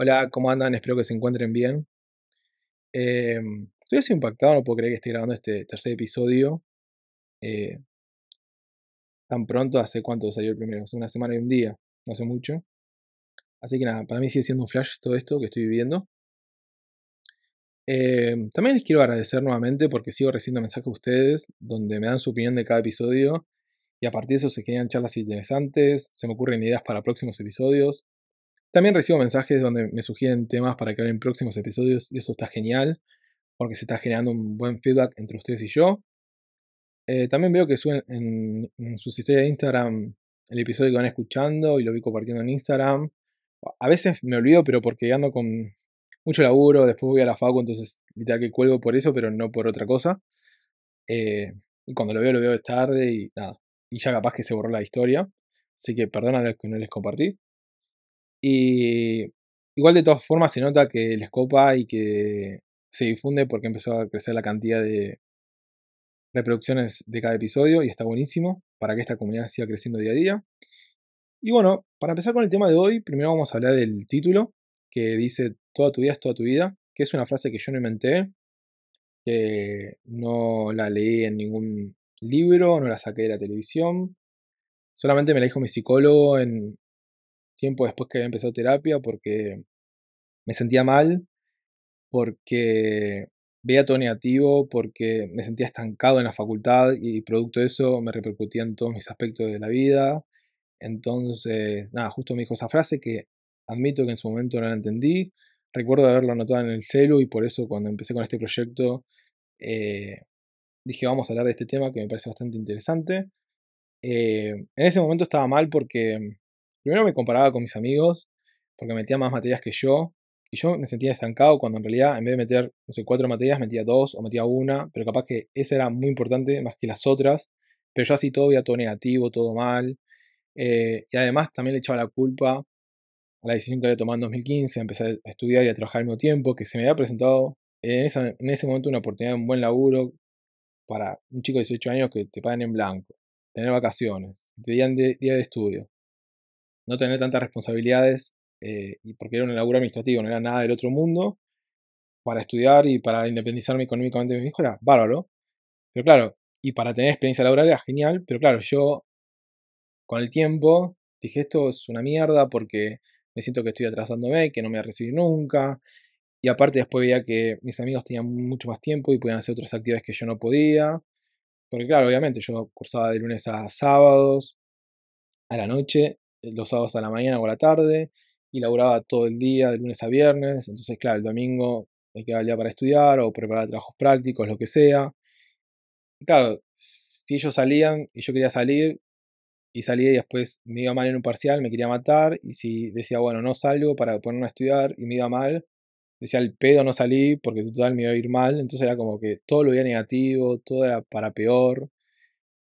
Hola, ¿cómo andan? Espero que se encuentren bien. Em, estoy así impactado, no puedo creer que esté grabando este tercer episodio. Eh, tan pronto, ¿hace cuánto salió el primero? Hace una semana y un día, no hace mucho. Así que nada, para mí sigue siendo un flash todo esto que estoy viviendo. Em, también les quiero agradecer nuevamente porque sigo recibiendo mensajes de ustedes donde me dan su opinión de cada episodio y a partir de eso se generan charlas interesantes, se me ocurren ideas para próximos episodios. También recibo mensajes donde me sugieren temas para que en próximos episodios y eso está genial porque se está generando un buen feedback entre ustedes y yo. Eh, también veo que suben en, sus historias de Instagram el episodio que van escuchando y lo vi compartiendo en Instagram. A veces me olvido, pero porque ando con mucho laburo, después voy a la facu, entonces literal que cuelgo por eso, pero no por otra cosa. Eh, y cuando lo veo, lo veo tarde y nada. Y ya capaz que se borró la historia. Así que perdón a los que no les compartí. Y igual de todas formas se nota que les copa y que se difunde porque empezó a crecer la cantidad de reproducciones de cada episodio y está buenísimo para que esta comunidad siga creciendo día a día. Y bueno, para empezar con el tema de hoy, primero vamos a hablar del título que dice toda tu vida es toda tu vida, que es una frase que yo no inventé, no la leí en ningún libro, no la saqué de la televisión, solamente me la dijo mi psicólogo en, tiempo después que había empezado terapia porque me sentía mal, porque veía todo negativo, porque me sentía estancado en la facultad y producto de eso me repercutía en todos mis aspectos de la vida. Entonces, nada, justo me dijo esa frase que admito que en su momento no la entendí. Recuerdo haberlo anotado en el celu y por eso cuando empecé con este proyecto eh, dije vamos a hablar de este tema que me parece bastante interesante. Eh, en ese momento estaba mal porque Primero me comparaba con mis amigos, porque metía más materias que yo, y yo me sentía estancado cuando en realidad en vez de meter, no sé, cuatro materias, metía dos o metía una, pero capaz que esa era muy importante más que las otras, pero yo así todo veía todo negativo, todo mal, eh, y además también le echaba la culpa a la decisión que había tomado en 2015, empezar a estudiar y a trabajar al mismo tiempo, que se me había presentado en, en ese momento una oportunidad de un buen laburo para un chico de 18 años que te pagan en blanco, tener vacaciones, te día de estudio no tener tantas responsabilidades, eh, porque era un laburo administrativo, no era nada del otro mundo, para estudiar y para independizarme económicamente de mi hijo era bárbaro. Pero claro, y para tener experiencia laboral era genial, pero claro, yo con el tiempo dije esto es una mierda porque me siento que estoy atrasándome, que no me voy a recibir nunca. Y aparte después veía que mis amigos tenían mucho más tiempo y podían hacer otras actividades que yo no podía. Porque claro, obviamente yo cursaba de lunes a sábados, a la noche, los sábados a la mañana o a la tarde y laburaba todo el día, de lunes a viernes. Entonces, claro, el domingo me quedaba el día para estudiar o preparar trabajos prácticos, lo que sea. Claro, si ellos salían y yo quería salir y salía y después me iba mal en un parcial, me quería matar. Y si decía, bueno, no salgo para ponerme a estudiar y me iba mal, decía, el pedo no salí porque total me iba a ir mal. Entonces era como que todo lo veía negativo, todo era para peor.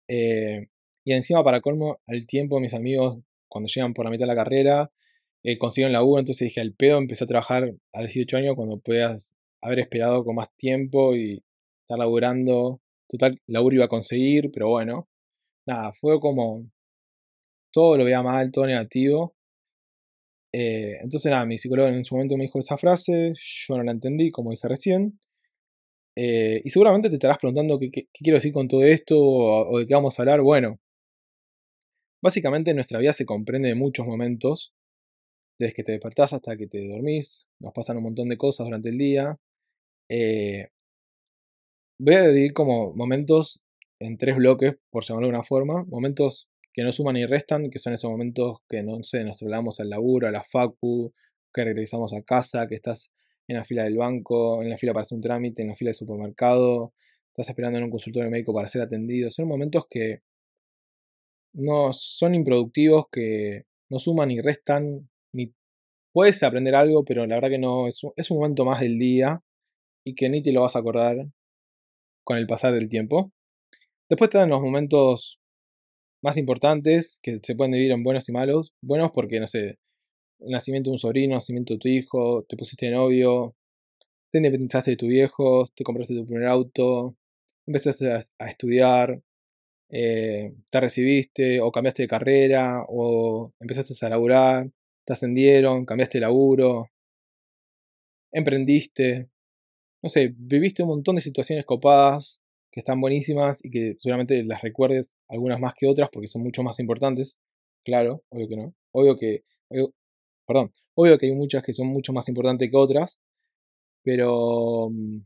Eh, y encima, para colmo, al tiempo mis amigos cuando llegan por la mitad de la carrera, eh, consiguen laburo, entonces dije, al pedo empecé a trabajar a 18 años cuando puedas haber esperado con más tiempo y estar laburando. Total, laburo iba a conseguir, pero bueno, nada, fue como todo lo veía mal, todo negativo. Eh, entonces nada, mi psicólogo en su momento me dijo esa frase, yo no la entendí, como dije recién. Eh, y seguramente te estarás preguntando qué, quiero decir con todo esto o de qué vamos a hablar. Bueno, Básicamente nuestra vida se comprende de muchos momentos, desde que te despertás hasta que te dormís, nos pasan un montón de cosas durante el día. Eh, voy a dividir como momentos en tres bloques, por llamarlo de una forma, momentos que no suman ni restan, que son esos momentos que no sé, nos trasladamos al laburo, a la facu, que regresamos a casa, que estás en la fila del banco, en la fila para hacer un trámite, en la fila del supermercado, estás esperando en un consultorio médico para ser atendido. Son momentos que no son improductivos, que no suman ni restan, ni puedes aprender algo, pero la verdad que no, es, es un momento más del día y que ni te lo vas a acordar con el pasar del tiempo. Después están los momentos más importantes que se pueden dividir en buenos y malos. Buenos porque, no sé, el nacimiento de un sobrino, el nacimiento de tu hijo, te pusiste novio, te independizaste de tu viejo, te compraste tu primer auto, empezaste a estudiar, eh, te recibiste o cambiaste de carrera o empezaste a laburar, te ascendieron, cambiaste de laburo, emprendiste, no sé, viviste un montón de situaciones copadas que están buenísimas y que seguramente las recuerdes algunas más que otras porque son mucho más importantes. Claro, obvio que no. Obvio que, perdón, obvio que hay muchas que son mucho más importantes que otras, pero mm,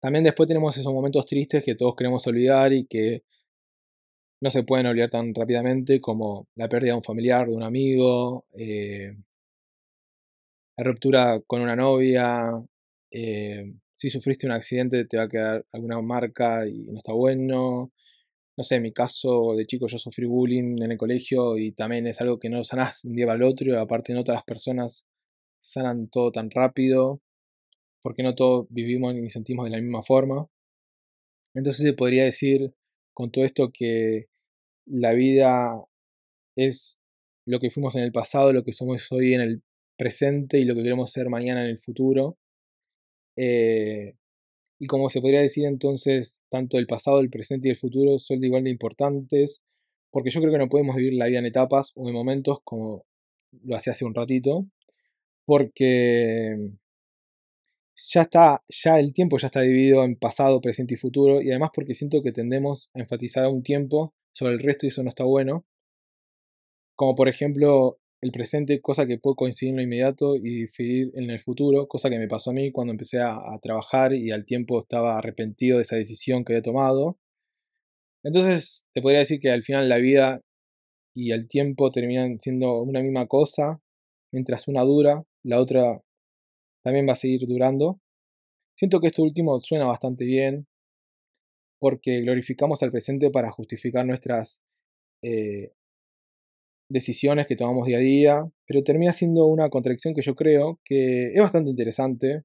también después tenemos esos momentos tristes que todos queremos olvidar y que no se pueden olvidar tan rápidamente como la pérdida de un familiar, de un amigo, eh, la ruptura con una novia, eh, si sufriste un accidente te va a quedar alguna marca y no está bueno. No sé, en mi caso de chico yo sufrí bullying en el colegio y también es algo que no sanás un día para el otro y aparte no todas las personas sanan todo tan rápido porque no todos vivimos ni sentimos de la misma forma. Entonces se podría decir con todo esto que la vida es lo que fuimos en el pasado, lo que somos hoy en el presente y lo que queremos ser mañana en el futuro. Eh, y como se podría decir entonces, tanto el pasado, el presente y el futuro son igual de importantes, porque yo creo que no podemos vivir la vida en etapas o en momentos como lo hacía hace un ratito, porque ya está, ya el tiempo ya está dividido en pasado, presente y futuro, y además porque siento que tendemos a enfatizar a un tiempo sobre el resto y eso no está bueno. Como por ejemplo el presente, cosa que puedo coincidir en lo inmediato y diferir en el futuro, cosa que me pasó a mí cuando empecé a, trabajar y al tiempo estaba arrepentido de esa decisión que había tomado. Entonces, te podría decir que al final la vida y el tiempo terminan siendo una misma cosa, mientras una dura, la otra también va a seguir durando. Siento que esto último suena bastante bien, porque glorificamos al presente para justificar nuestras eh, decisiones que tomamos día a día, pero termina siendo una contradicción que yo creo que es bastante interesante,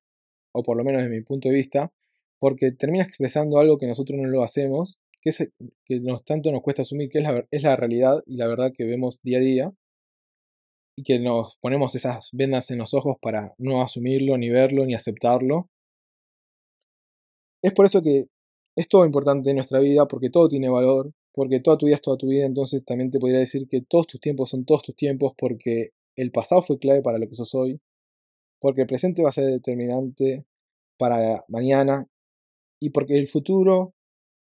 o por lo menos desde mi punto de vista, porque termina expresando algo que nosotros no lo hacemos, que, es, nos, tanto nos cuesta asumir, que es la, es la realidad y la verdad que vemos día a día, y que nos ponemos esas vendas en los ojos para no asumirlo, ni verlo, ni aceptarlo. Es por eso que es todo importante en nuestra vida, porque todo tiene valor, porque toda tu vida es toda tu vida, entonces también te podría decir que todos tus tiempos son todos tus tiempos, porque el pasado fue clave para lo que sos hoy, porque el presente va a ser determinante para mañana, y porque el futuro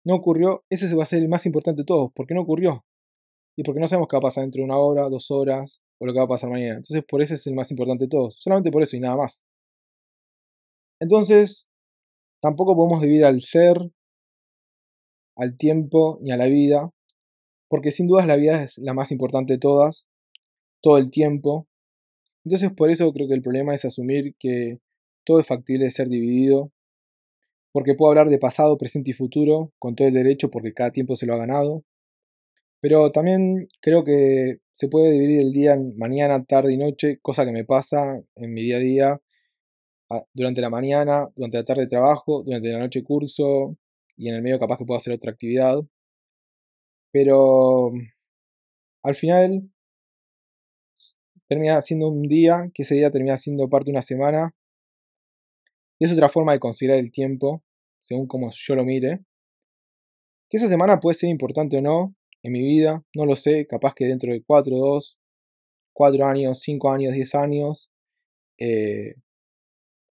no ocurrió, ese va a ser el más importante de todos, porque no ocurrió, y porque no sabemos qué va a pasar dentro de una hora, dos horas, o lo que va a pasar mañana. Entonces por eso es el más importante de todos, solamente por eso y nada más. Entonces, tampoco podemos vivir al ser al tiempo ni a la vida, porque sin dudas la vida es la más importante de todas, todo el tiempo. Entonces por eso creo que el problema es asumir que todo es factible de ser dividido, porque puedo hablar de pasado, presente y futuro con todo el derecho porque cada tiempo se lo ha ganado. Pero también creo que se puede dividir el día en mañana, tarde y noche, cosa que me pasa en mi día a día. Durante la mañana, durante la tarde trabajo, durante la noche curso, y en el medio capaz que puedo hacer otra actividad. Pero al final termina siendo un día, que ese día termina siendo parte de una semana. Y es otra forma de considerar el tiempo, según como yo lo mire. Que esa semana puede ser importante o no en mi vida, no lo sé, capaz que dentro de 4, 2, 4 años, 5 años, 10 años, eh,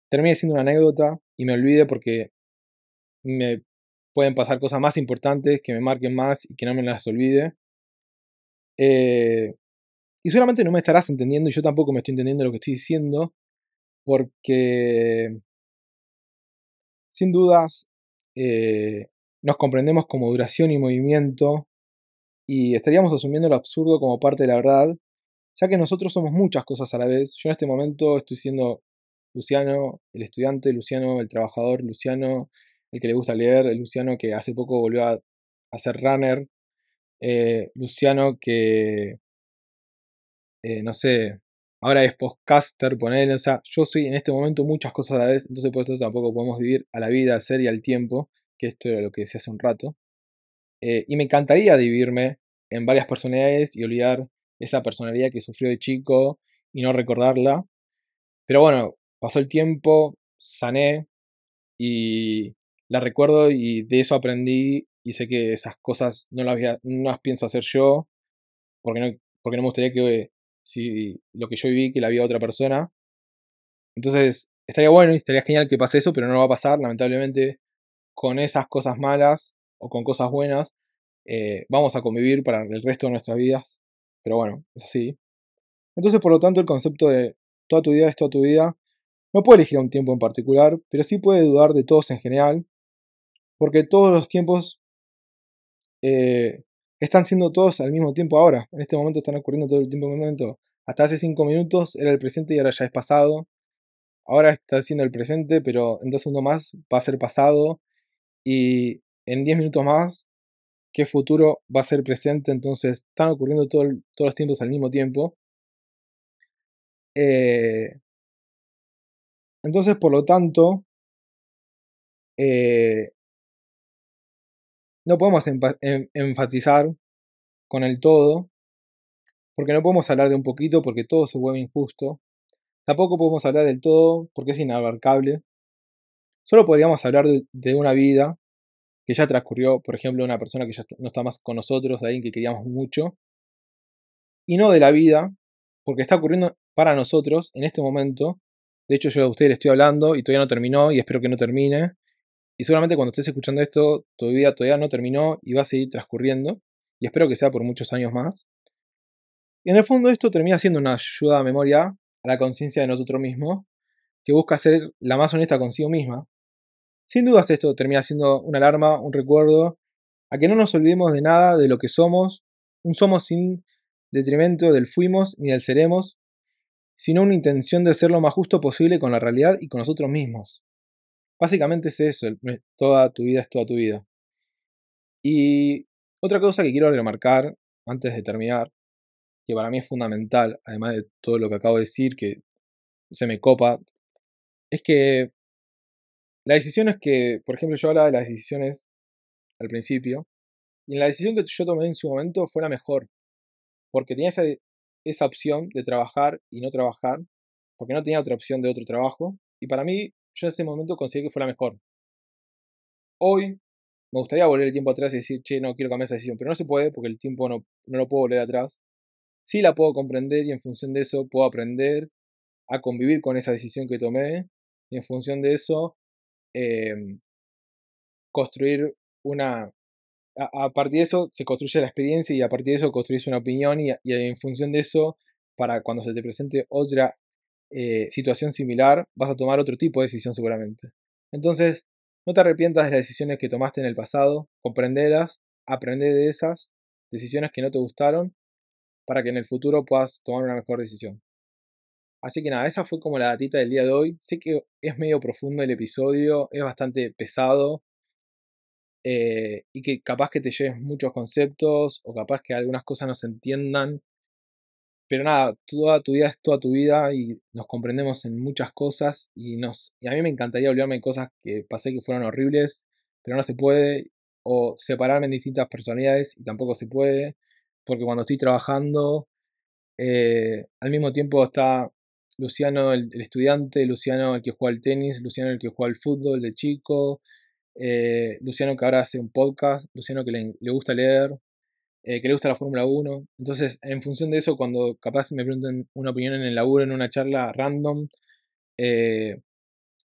termine siendo una anécdota y me olvide porque me pueden pasar cosas más importantes que me marquen más y que no me las olvide. Eh, y seguramente no me estarás entendiendo y yo tampoco me estoy entendiendo lo que estoy diciendo, porque sin dudas eh, nos comprendemos como duración y movimiento y estaríamos asumiendo lo absurdo como parte de la verdad, ya que nosotros somos muchas cosas a la vez. Yo en este momento estoy siendo Luciano, el estudiante, Luciano, el trabajador, Luciano, el que le gusta leer, Luciano que hace poco volvió a, ser runner, eh, Luciano que, eh, no sé, ahora es podcaster, poner, o sea, yo soy en este momento muchas cosas a la vez, entonces por eso tampoco podemos vivir a la vida, al ser y al tiempo, que esto era lo que decía hace un rato. Eh, y me encantaría dividirme en varias personalidades y olvidar esa personalidad que sufrió de chico y no recordarla. Pero bueno, pasó el tiempo, sané y la recuerdo y de eso aprendí y sé que esas cosas no las, no las pienso hacer yo porque no, porque no me gustaría que si lo que yo viví que la viva otra persona. Entonces estaría bueno y estaría genial que pase eso, pero no va a pasar, lamentablemente, con esas cosas malas o con cosas buenas, eh, vamos a convivir para el resto de nuestras vidas. Pero bueno, es así. Entonces, por lo tanto, el concepto de toda tu vida es toda tu vida no puede elegir un tiempo en particular, pero sí puede dudar de todos en general, porque todos los tiempos eh, están siendo todos al mismo tiempo ahora. En este momento están ocurriendo todo el tiempo en momento. Hasta hace 5 minutos era el presente y ahora ya es pasado. Ahora está siendo el presente, pero en dos segundos más va a ser pasado. Y en 10 minutos más, ¿qué futuro va a ser presente? Entonces están ocurriendo todos los tiempos al mismo tiempo. Eh, entonces, por lo tanto, eh, no podemos enfatizar con el todo, porque no podemos hablar de un poquito porque todo se vuelve injusto. Tampoco podemos hablar del todo porque es inabarcable. Solo podríamos hablar de, una vida que ya transcurrió, por ejemplo, una persona que ya no está más con nosotros, de alguien que queríamos mucho, y no de la vida, porque está ocurriendo para nosotros en este momento. De hecho, yo a ustedes les estoy hablando y todavía no terminó y espero que no termine. Y seguramente cuando estés escuchando esto, todavía, todavía no terminó y va a seguir transcurriendo. Y espero que sea por muchos años más. Y en el fondo esto termina siendo una ayuda a memoria a la conciencia de nosotros mismos, que busca ser la más honesta consigo misma. Sin dudas esto termina siendo una alarma, un recuerdo, a que no nos olvidemos de nada de lo que somos, un somos sin detrimento del fuimos ni del seremos, sino una intención de ser lo más justo posible con la realidad y con nosotros mismos. Básicamente es eso, toda tu vida es toda tu vida. Y otra cosa que quiero remarcar antes de terminar, que para mí es fundamental, además de todo lo que acabo de decir, que se me copa, es que las decisiones que, por ejemplo, yo hablaba de las decisiones al principio, y la decisión que yo tomé en su momento fue la mejor, porque tenía esa, esa opción de trabajar y no trabajar, porque no tenía otra opción de otro trabajo, y para mí yo en ese momento consideré que fue la mejor. Hoy me gustaría volver el tiempo atrás y decir, che, no quiero cambiar esa decisión, pero no se puede porque el tiempo no, no lo puedo volver atrás. Sí la puedo comprender y en función de eso puedo aprender a convivir con esa decisión que tomé y en función de eso em, construir una... A, partir de eso se construye la experiencia y a partir de eso construís una opinión y, y en función de eso, para cuando se te presente otra eh, situación similar, vas a tomar otro tipo de decisión seguramente. Entonces, no te arrepientas de las decisiones que tomaste en el pasado, comprenderlas, aprender de esas decisiones que no te gustaron, para que en el futuro puedas tomar una mejor decisión. Así que nada, esa fue como la datita del día de hoy. Sé que es medio profundo el episodio, es bastante pesado. Eh, y que capaz que te lleves muchos conceptos o capaz que algunas cosas no se entiendan pero nada, toda tu vida es toda tu vida y nos comprendemos en muchas cosas y, nos, y a mí me encantaría olvidarme de cosas que pasé que fueron horribles, pero no se puede, o separarme en distintas personalidades y tampoco se puede, porque cuando estoy trabajando, eh, al mismo tiempo está Luciano el, estudiante, Luciano el que juega al tenis, Luciano el que juega al fútbol de chico, eh, Luciano que ahora hace un podcast, Luciano que le gusta leer, eh, que le gusta la Fórmula 1. Entonces, en función de eso, cuando capaz me pregunten una opinión en el laburo, en una charla random, eh,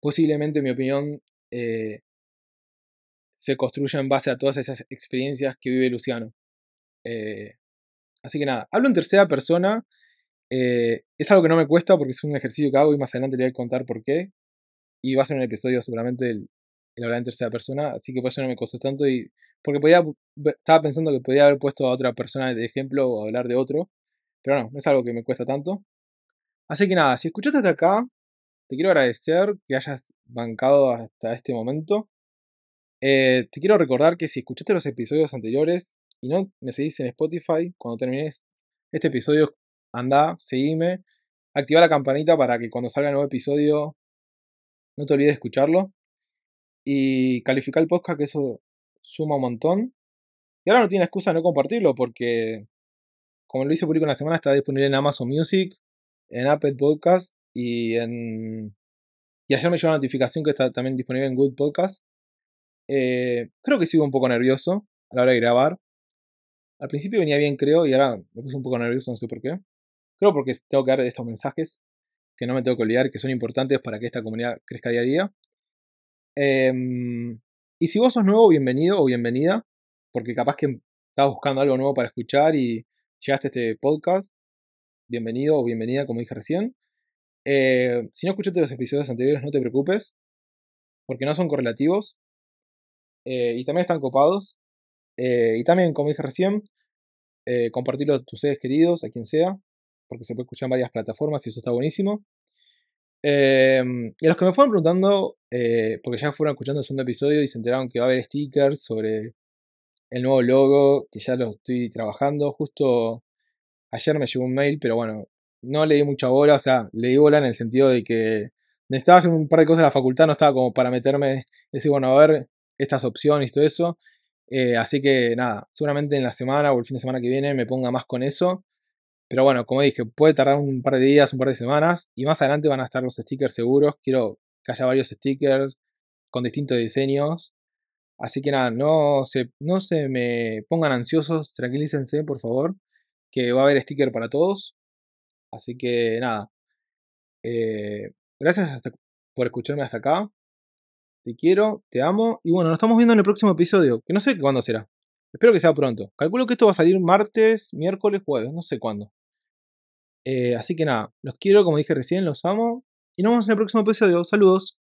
posiblemente mi opinión eh, se construya en base a todas esas experiencias que vive Luciano. así que nada, hablo en tercera persona. es algo que no me cuesta porque es un ejercicio que hago y más adelante le voy a contar por qué. Y va a ser un episodio seguramente el, hablar en tercera persona, así que por eso no me costó tanto y porque podía, estaba pensando que podía haber puesto a otra persona de ejemplo o hablar de otro, pero no, no es algo que me cuesta tanto. Así que nada, si escuchaste hasta acá, te quiero agradecer que hayas bancado hasta este momento. Eh, te quiero recordar que si escuchaste los episodios anteriores y no me seguís en Spotify, cuando termines este episodio, anda, seguime, activa la campanita para que cuando salga el nuevo episodio no te olvides de escucharlo. Y calificar el podcast, que eso suma un montón. Y ahora no tiene excusa de no compartirlo porque, como lo hice público en la semana, está disponible en Amazon Music, en Apple Podcast y en... Y ayer me llegó una notificación que está también disponible en Good Podcast. Eh, creo que sigo un poco nervioso a la hora de grabar. Al principio venía bien, creo, y ahora me puse un poco nervioso, no sé por qué. Creo porque tengo que dar estos mensajes. que no me tengo que olvidar, que son importantes para que esta comunidad crezca día a día. Em, y si vos sos nuevo, bienvenido o bienvenida, porque capaz que estás buscando algo nuevo para escuchar y llegaste a este podcast, bienvenido o bienvenida, como dije recién. Eh, si no escuchaste los episodios anteriores, no te preocupes, porque no son correlativos eh, y también están copados. Eh, y también, como dije recién, compartirlo a tus seres queridos, a quien sea, porque se puede escuchar en varias plataformas y eso está buenísimo. Em, y a los que me fueron preguntando, porque ya fueron escuchando el segundo episodio y se enteraron que va a haber stickers sobre el nuevo logo, que ya lo estoy trabajando. Justo ayer me llegó un mail, pero bueno, no le di mucha bola, o sea, le di bola en el sentido de que necesitaba hacer un par de cosas en la facultad, no estaba como para meterme, decir, bueno, a ver estas opciones y todo eso. Eh, así que nada, seguramente en la semana o el fin de semana que viene me ponga más con eso. Pero bueno, como dije, puede tardar un par de días, un par de semanas. Y más adelante van a estar los stickers seguros. Quiero que haya varios stickers con distintos diseños. Así que nada, no se, no se me pongan ansiosos, tranquilícense por favor, que va a haber sticker para todos. Así que nada, eh, gracias por escucharme hasta acá. Te quiero, te amo y bueno, nos estamos viendo en el próximo episodio, que no sé cuándo será. Espero que sea pronto. Calculo que esto va a salir martes, miércoles, jueves, no sé cuándo. Eh, así que nada, los quiero, como dije recién, los amo. Y nos vemos en el próximo episodio. Saludos.